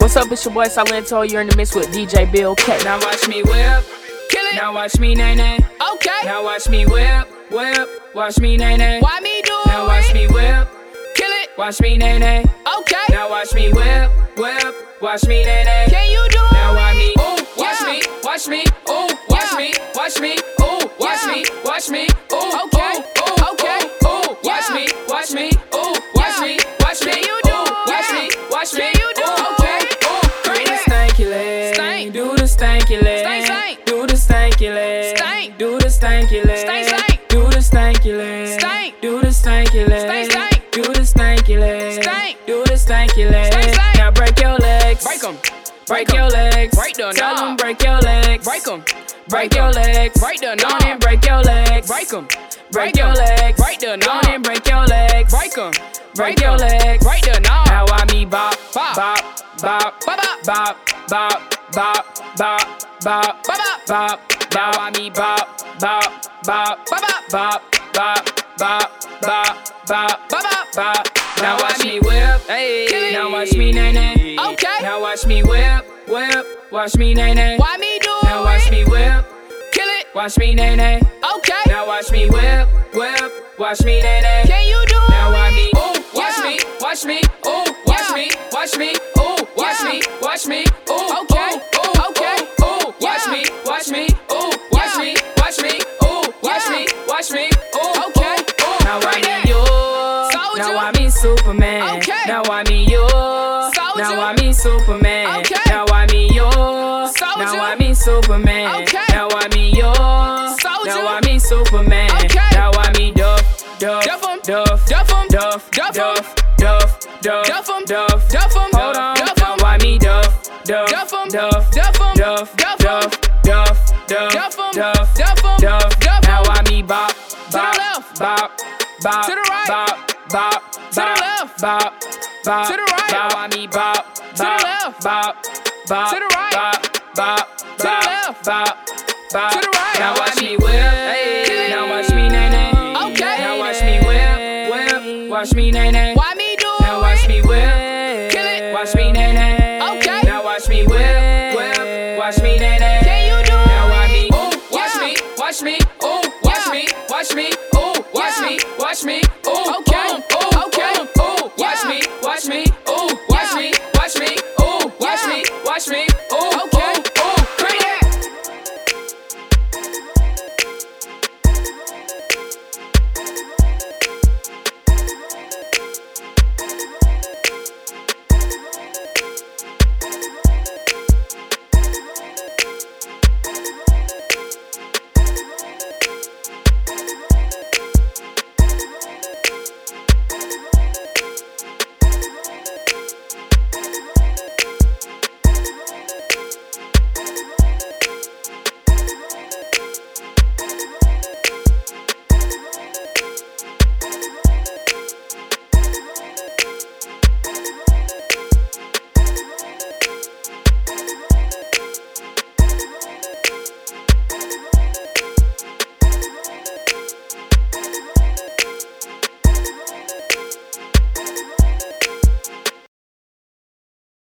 What's up, it's your boy Silento. You're in the mix with DJ Bill K. Now watch me whip, Kill it. now watch me nae nae. Okay. Now watch me whip, whip, watch me nae nae. Why me do Now watch it? me whip, Kill it. watch me nae nae. Okay. Now watch me whip, whip, watch me nae nae. Can you do it? Now watch me, ooh, watch Yeah. me, watch me, ooh, watch Yeah. me, watch me, ooh, watch Yeah. me, watch me, ooh, Okay. Stanky leg, Stank, stank. do the stanky leg, Stank. do the stanky leg, Stank, stank. do the stanky leg, Stank. do the stanky leg, Stank, stank. do the stanky leg, Stank. do the stanky leg. Stank, stank. Now break your legs, Break 'em. break Break your legs, Break the Tell them break your legs, Break 'em. break Break your legs, Break the knob. and break your legs, Break 'em. break your legs, Break the knob. and break your legs, Break 'em. break your legs, Break the knob. Now I me bop, Bop. bop, bop, Bop, bop. bop, bop, bop, bop, bop, Bop, bop. bop. Now I me bop, bop, bop, Bop, bop. bop, bop, bop, bop, bop, Bop. Now watch me whip, Hey. now watch me nae nae. Okay. Now watch me whip, whip, watch me nae nae. Why me do Now watch me whip, Kill it. watch me nae nae. Okay. Now watch me whip, whip, watch me nae nae. Can you watch me, watch me, ooh, watch me, watch me, ooh, watch me, watch me, ooh, Okay. Now I Bring me you, Soldier. now I me Superman. Okay. Now I me you, Soldier. now I me Superman. Okay. Now I me you, Soldier. now I me Superman. Okay. Now I me you, Soldier. now I me Superman. Okay. Now I me Duff, Duff, Duff 'em. Duff, Duff 'em. Duff, Duff 'em. Duff, Duff, Duff, Duff 'em. Duff, Duff 'em. Hold on, Duff Duff, Duff, Duff 'em. Duff, Duff 'em. Duff, Duff. Now why me bop, the bop, bop, bop, To the right. bop, bop, To the left. bop, bop, To the right. Now why me bop, the bop, left. bop, bop, To the right. bop, bop, the bop, left. bop, bop. To the right. Now watch me whip. Now watch me nae nae. Okay. Now watch me whip, whip. Watch me nae nae.